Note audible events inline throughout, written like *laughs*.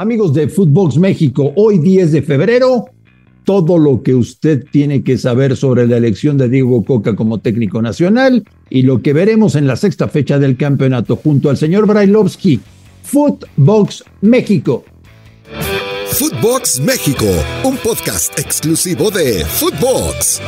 Amigos de Footbox México, hoy 10 de febrero, todo lo que usted tiene que saber sobre la elección de Diego Coca como técnico nacional y lo que veremos en la sexta fecha del campeonato junto al señor Brailovsky. Footbox México. Footbox México, un podcast exclusivo de Footbox.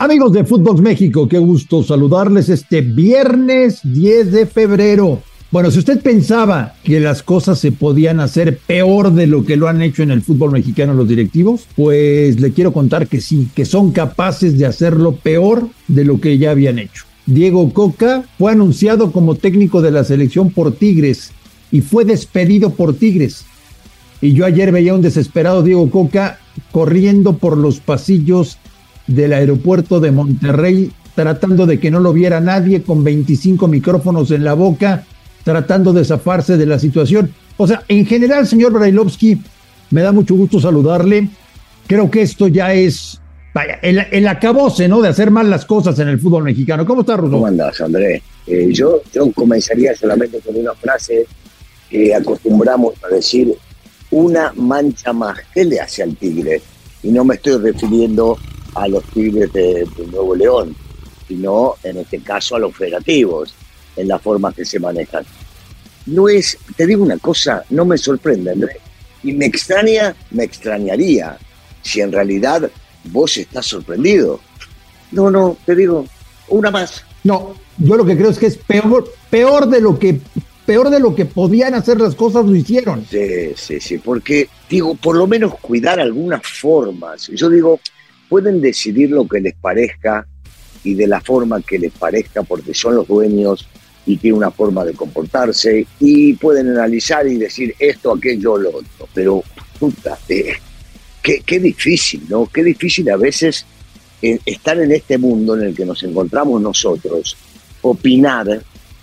Amigos de Footbox México, qué gusto saludarles este viernes 10 de febrero. Bueno, si usted pensaba que las cosas se podían hacer peor de lo que lo han hecho en el fútbol mexicano los directivos, pues le quiero contar que sí, que son capaces de hacerlo peor de lo que ya habían hecho. Diego Coca fue anunciado como técnico de la selección por Tigres y fue despedido por Tigres. Y yo ayer veía un desesperado Diego Coca corriendo por los pasillos del aeropuerto de Monterrey tratando de que no lo viera nadie con 25 micrófonos en la boca tratando de zafarse de la situación. O sea, en general, señor Brailovsky, me da mucho gusto saludarle. Creo que esto ya es, vaya, el, el acabose, ¿no? De hacer mal las cosas en el fútbol mexicano. ¿Cómo está, Ruso? ¿Cómo andas, Andrés? Eh, yo, yo comenzaría solamente con una frase que acostumbramos a decir, una mancha más. ¿Qué le hace al Tigre? Y no me estoy refiriendo a los Tigres de, de Nuevo León, sino en este caso a los federativos en la forma que se manejan. No es, te digo una cosa, no me sorprende, Andrés. Y me extraña, me extrañaría si en realidad vos estás sorprendido. No, no, te digo, una más. No, yo lo que creo es que es peor, peor de lo que peor de lo que podían hacer las cosas lo hicieron. Sí, sí, sí, porque digo, por lo menos cuidar algunas formas. Yo digo, pueden decidir lo que les parezca y de la forma que les parezca porque son los dueños y tiene una forma de comportarse y pueden analizar y decir esto, aquello, lo otro. Pero, puta, eh, qué, qué, difícil, ¿no? Qué difícil a veces eh, estar en este mundo en el que nos encontramos nosotros, opinar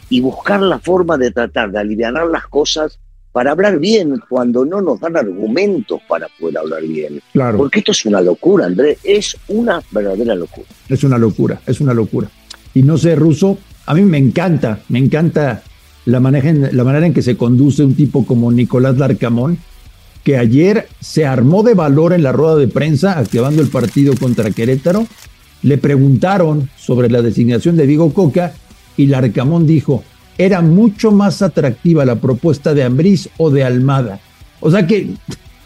y buscar la forma de tratar de aliviar las cosas para hablar bien cuando no nos dan argumentos para poder hablar bien. Claro. Porque esto es una locura, Andrés, es una verdadera locura. Es una locura, es una locura. Y no sé, Ruso, a mí me encanta, me encanta la, manera en que se conduce un tipo como Nicolás Larcamón, que ayer se armó de valor en la rueda de prensa activando el partido contra Querétaro. Le preguntaron sobre la designación de Diego Coca y Larcamón dijo, era mucho más atractiva la propuesta de Ambriz o de Almada. O sea que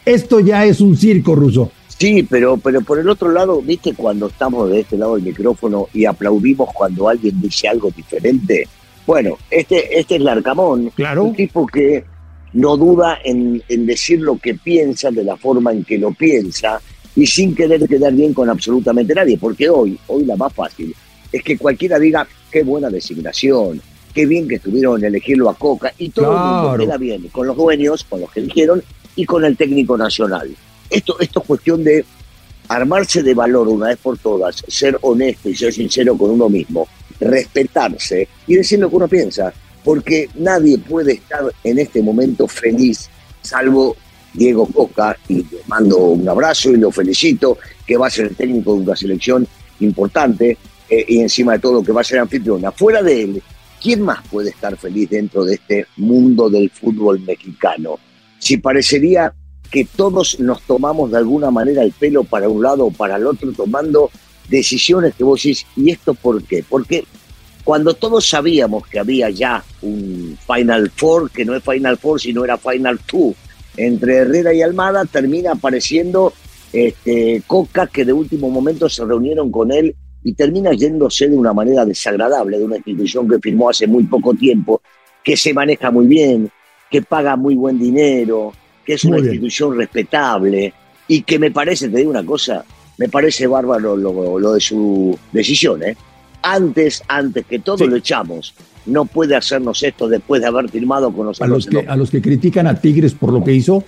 esto ya es un circo ruso. Sí, pero, pero por el otro lado, viste, cuando estamos de este lado del micrófono y aplaudimos cuando alguien dice algo diferente. Bueno, este, este es Larcamón, claro. un tipo que no duda en, en decir lo que piensa de la forma en que lo piensa y sin querer quedar bien con absolutamente nadie, porque hoy, hoy la más fácil es que cualquiera diga qué buena designación, qué bien que estuvieron en elegirlo a Coca y todo claro. el mundo queda bien con los dueños, con los que eligieron y con el técnico nacional. Esto, esto es cuestión de armarse de valor una vez por todas, ser honesto y ser sincero con uno mismo, respetarse y decir lo que uno piensa, porque nadie puede estar en este momento feliz, salvo Diego Coca, y le mando un abrazo y lo felicito, que va a ser el técnico de una selección importante eh, y encima de todo que va a ser anfitriona. Fuera de él, ¿quién más puede estar feliz dentro de este mundo del fútbol mexicano? Si parecería que todos nos tomamos de alguna manera el pelo para un lado o para el otro, tomando decisiones que vos decís, ¿y esto por qué? Porque cuando todos sabíamos que había ya un Final Four, que no es Final Four, sino era Final Two, entre Herrera y Almada, termina apareciendo este, Coca, que de último momento se reunieron con él y termina yéndose de una manera desagradable de una institución que firmó hace muy poco tiempo, que se maneja muy bien, que paga muy buen dinero, que es una bien. institución respetable y que me parece, te digo una cosa, me parece bárbaro lo, lo de su decisión, ¿eh? Antes, antes que todo Sí. lo echamos, no puede hacernos esto después de haber firmado con A nosotros. los, que, a los que critican a Tigres por lo que hizo,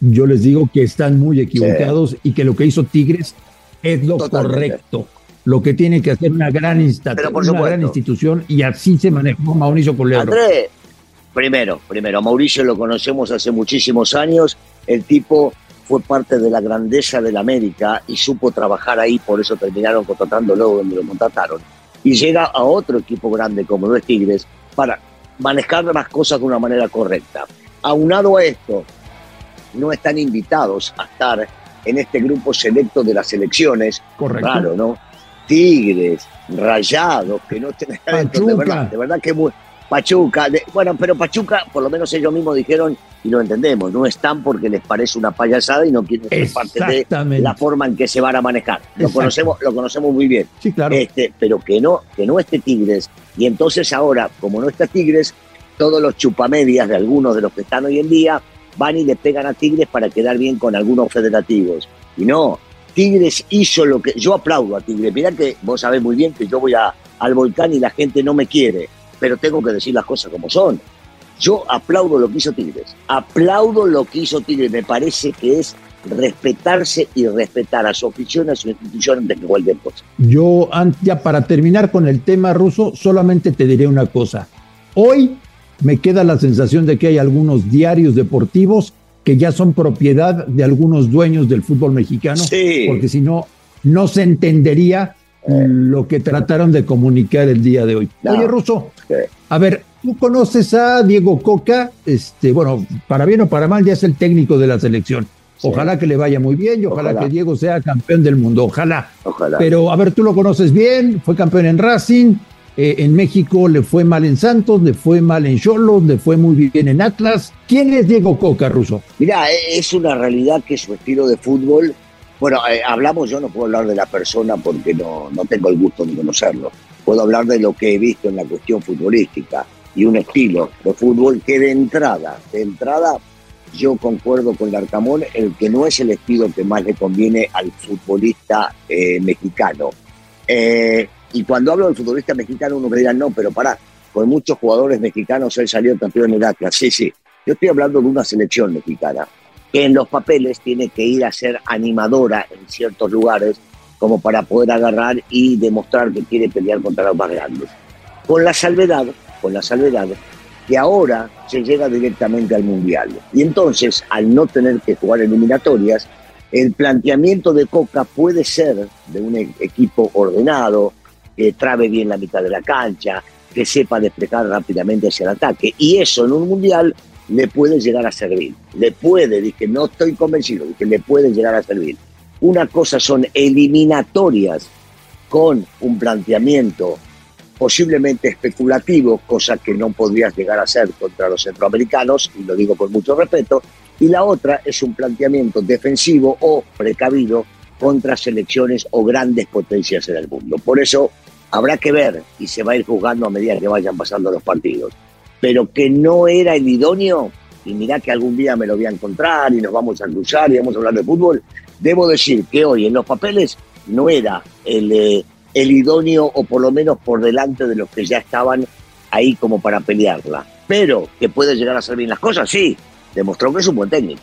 yo les digo que están muy equivocados y que lo que hizo Tigres es lo Totalmente. correcto. Lo que tiene que hacer una gran, insta- una gran institución y así se manejó Mauricio Colero. Andrés, primero, primero, a Mauricio lo conocemos hace muchísimos años. El tipo fue parte de la grandeza del América y supo trabajar ahí, por eso terminaron contratándolo donde lo contrataron. Y llega a otro equipo grande como lo es Tigres para manejar las cosas de una manera correcta. Aunado a esto, no están invitados a estar en este grupo selecto de las elecciones. Correcto. Claro, ¿no? Tigres, Rayados, que no estén de verdad, de verdad que muy, Pachuca, bueno, pero Pachuca, por lo menos ellos mismos dijeron, y lo entendemos, no están porque les parece una payasada y no quieren ser parte de la forma en que se van a manejar. Lo conocemos, lo conocemos muy bien. Sí, claro. Este, pero que no, que no esté Tigres. Y entonces ahora, como no está Tigres, todos los chupamedias de algunos de los que están hoy en día van y le pegan a Tigres para quedar bien con algunos federativos. Y no, Tigres hizo lo que. Yo aplaudo a Tigres. Mirá que vos sabés muy bien que yo voy a, al volcán y la gente no me quiere pero tengo que decir las cosas como son. Yo aplaudo lo que hizo Tigres, aplaudo lo que hizo Tigres, me parece que es respetarse y respetar a su oficina, a su institución antes que cualquier cosa. Yo, ya para terminar con el tema ruso, solamente te diré una cosa. Hoy me queda la sensación de que hay algunos diarios deportivos que ya son propiedad de algunos dueños del fútbol mexicano, porque si no, no se entendería lo que trataron de comunicar el día de hoy. Oye, Russo, a ver, tú conoces a Diego Coca, este, bueno, para bien o para mal, ya es el técnico de la selección. Ojalá que le vaya muy bien y ojalá, que Diego sea campeón del mundo. Ojalá. Ojalá. Pero a ver, tú lo conoces bien, fue campeón en Racing, eh, en México le fue mal en Santos, le fue mal en Cholos, le fue muy bien en Atlas. ¿Quién es Diego Coca, Russo? Mira, es una realidad que su estilo de fútbol bueno, eh, hablamos, yo no puedo hablar de la persona porque no, tengo el gusto de conocerlo. Puedo hablar de lo que he visto en la cuestión futbolística y un estilo de fútbol que de entrada, de entrada, yo concuerdo con Larcamón, el que no es el estilo que más le conviene al futbolista eh, mexicano. Eh, y cuando hablo del futbolista mexicano, uno me dirá, no, pero pará, con muchos jugadores mexicanos él salió campeón en Atlas. Sí, sí, yo estoy hablando de una selección mexicana que en los papeles tiene que ir a ser animadora en ciertos lugares como para poder agarrar y demostrar que quiere pelear contra los más grandes. Con la salvedad, con la salvedad que ahora se llega directamente al Mundial. Y entonces, al no tener que jugar eliminatorias, el planteamiento de Coca puede ser de un e-, equipo ordenado, que trabe bien la mitad de la cancha, que sepa despejar rápidamente hacia el ataque. Y eso en un Mundial le puede llegar a servir. Le puede, dije, no estoy convencido, dije, le puede llegar a servir. Una cosa son eliminatorias con un planteamiento posiblemente especulativo, cosa que no podrías llegar a hacer contra los centroamericanos, y lo digo con mucho respeto, y la otra es un planteamiento defensivo o precavido contra selecciones o grandes potencias en el mundo. Por eso habrá que ver y se va a ir juzgando a medida que vayan pasando los partidos pero que no era el idóneo, y mirá que algún día me lo voy a encontrar y nos vamos a cruzar y vamos a hablar de fútbol, debo decir que hoy en los papeles no era el, eh, el idóneo o por lo menos por delante de los que ya estaban ahí como para pelearla. Pero que puede llegar a hacer bien las cosas, sí, demostró que es un buen técnico.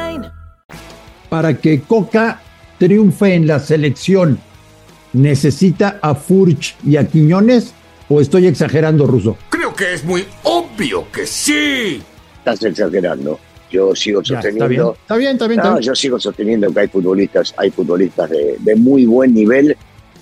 Para que Coca triunfe en la selección, ¿necesita a Furch y a Quiñones? ¿O estoy exagerando, Ruso? Creo que es muy obvio que sí. Estás exagerando. Yo sigo sosteniendo. está bien, está bien, Yo sigo sosteniendo que hay futbolistas, hay futbolistas de, muy buen nivel,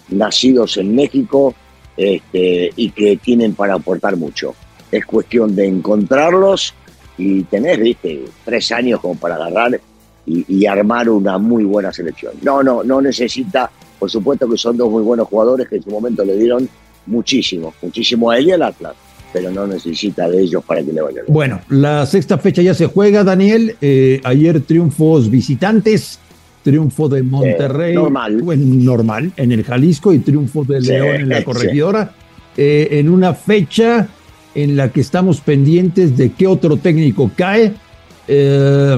nacidos en México este, y que tienen para aportar mucho. Es cuestión de encontrarlos y tener, viste, tres años como para agarrar y, armar una muy buena selección. No, no, no necesita, por supuesto que son dos muy buenos jugadores que en su momento le dieron muchísimo, muchísimo a él y al Atlas, pero no necesita de ellos para que le vaya bien. Bueno, la sexta fecha ya se juega, Daniel. Eh, ayer triunfos visitantes, triunfo de Monterrey, normal. normal, en el Jalisco y triunfo de León en la corregidora. Eh, en una fecha en la que estamos pendientes de qué otro técnico cae. Eh,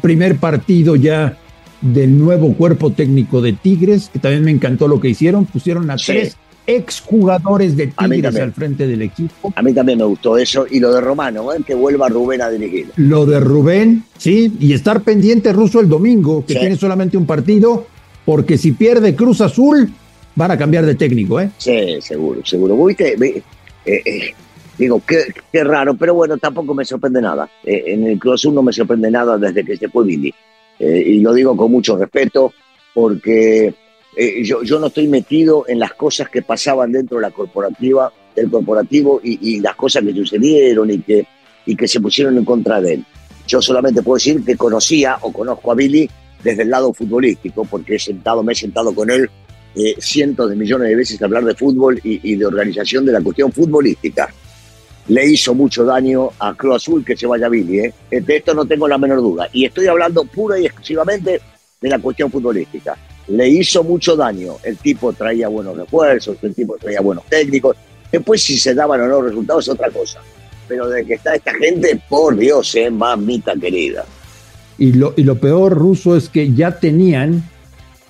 primer partido ya del nuevo cuerpo técnico de Tigres, que también me encantó lo que hicieron, pusieron a tres exjugadores de Tigres al frente del equipo. A mí también me gustó eso. Y lo de Romano, ¿eh? que vuelva Rubén a dirigir. Lo de Rubén, sí, y estar pendiente ruso el domingo, que Sí. tiene solamente un partido, porque si pierde Cruz Azul, van a cambiar de técnico, ¿eh? Sí, seguro, seguro. ¿Viste? Eh, eh, digo, qué, qué raro, pero bueno, tampoco me sorprende nada. Eh, en el Cruz no me sorprende nada desde que se fue Billy. Eh, y lo digo con mucho respeto, porque eh, yo, yo no estoy metido en las cosas que pasaban dentro de la corporativa, del corporativo y, y las cosas que sucedieron y que, y que se pusieron en contra de él. Yo solamente puedo decir que conocía o conozco a Billy desde el lado futbolístico, porque he sentado, me he sentado con él cientos de millones de veces a hablar de fútbol y de organización de la cuestión futbolística. Le hizo mucho daño a Cruz Azul que se vaya Billy, ¿eh? De esto no tengo la menor duda. Y estoy hablando pura y exclusivamente de la cuestión futbolística. Le hizo mucho daño. El tipo traía buenos refuerzos, el tipo traía buenos técnicos. Después, si se daban o no resultados, es otra cosa. Pero de que está esta gente, por Dios, eh, mamita querida. Y lo, y lo peor, ruso, es que ya tenían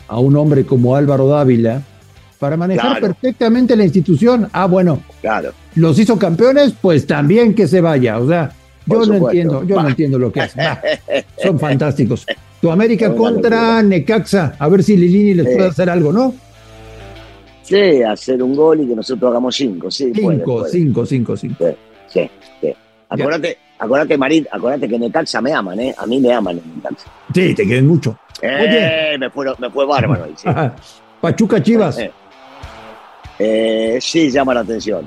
a un hombre como Álvaro Dávila para manejar Claro. perfectamente la institución. Ah, bueno, Claro. los hizo campeones, pues también que se vaya. O sea, yo no entiendo, yo no entiendo lo que hacen. *laughs* Son fantásticos. Tu América contra Necaxa, a ver si Lilini les Sí. puede hacer algo, ¿no? Sí, hacer un gol y que nosotros hagamos cinco. Sí, Cinco, puede. cinco, cinco, cinco. Sí, sí. Acuérdate, acuérdate, Marín, acuérdate que Necaxa me aman, ¿eh? A mí me aman en Necaxa. Sí, te quieren mucho. Eh, me, fue, me fue bárbaro. ahí, *laughs* sí. Pachuca Chivas. Eh, eh, sí, llama la atención.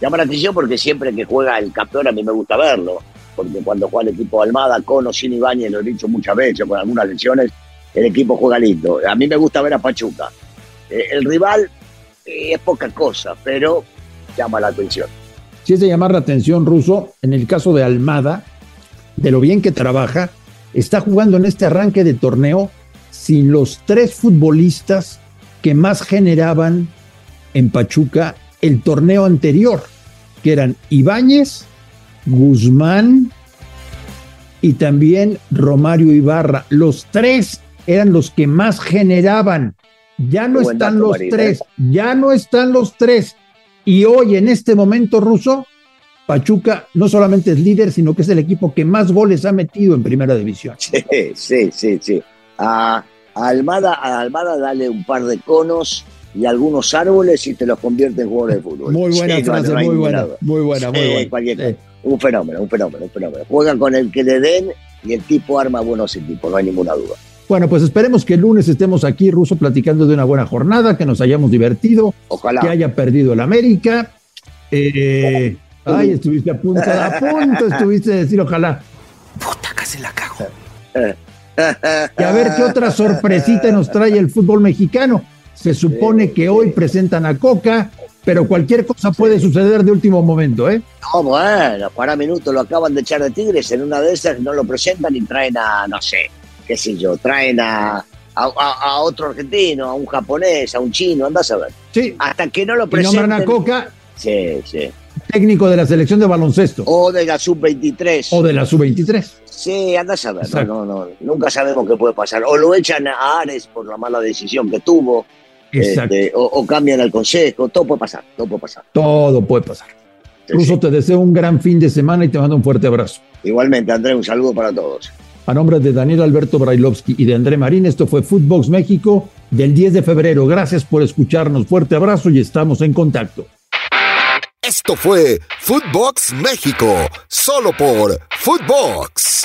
Llama la atención porque siempre que juega el campeón a mí me gusta verlo. Porque cuando juega el equipo Almada, con o sin Ibañez, lo he dicho muchas veces, con algunas lesiones, el equipo juega lindo. A mí me gusta ver a Pachuca. Eh, el rival eh, es poca cosa, pero llama la atención. Si es de llamar la atención, Ruso, en el caso de Almada, de lo bien que trabaja, está jugando en este arranque de torneo sin los tres futbolistas que más generaban en Pachuca el torneo anterior, que eran Ibáñez, Guzmán y también Romario Ibarra. Los tres eran los que más generaban. Ya no buen están dato, los tres, ¿eh? ya no están los tres. Y hoy, en este momento ruso, Pachuca no solamente es líder, sino que es el equipo que más goles ha metido en primera división. Sí, sí, sí, sí. A Almada, a Almada dale un par de conos y algunos árboles y te los convierte en jugador de fútbol. Muy buena Sí, frase, no muy buena, muy buena, muy buena. Un fenómeno, un fenómeno, un fenómeno. Juegan con el que le den y el tipo arma buenos equipos, no hay ninguna duda. Bueno, pues esperemos que el lunes estemos aquí, Ruso, platicando de una buena jornada, que nos hayamos divertido, Ojalá. que haya perdido el América. Eh, ay, estuviste a punto, a punto estuviste de decir ojalá. Puta, casi la cago. *laughs* Y a ver qué otra sorpresita nos trae el fútbol mexicano. Se supone que hoy presentan a Coca, pero cualquier cosa puede suceder de último momento, ¿eh? No, bueno, para minutos lo acaban de echar de Tigres, en una de esas no lo presentan y traen a, no sé, qué sé yo, traen a, a, otro argentino, a un japonés, a un chino, andás a ver. Sí. Hasta que no lo Y presenten. nombran a Coca Sí, sí. técnico de la selección de baloncesto O de la sub-23. o de la sub-23. Sí, andás a ver. No, no, no, nunca sabemos qué puede pasar. O lo echan a Ares por la mala decisión que tuvo. Este, o, o cambian al consejo. Todo puede pasar, todo puede pasar. Todo puede pasar. Sí, Ruso, sí. te deseo un gran fin de semana y te mando un fuerte abrazo. Igualmente, Andrés, un saludo para todos. A nombre de Daniel Alberto Brailovsky y de André Marín, esto fue Footbox México del 10 de febrero. Gracias por escucharnos. Fuerte abrazo y estamos en contacto. Esto fue Footbox México, solo por Footbox.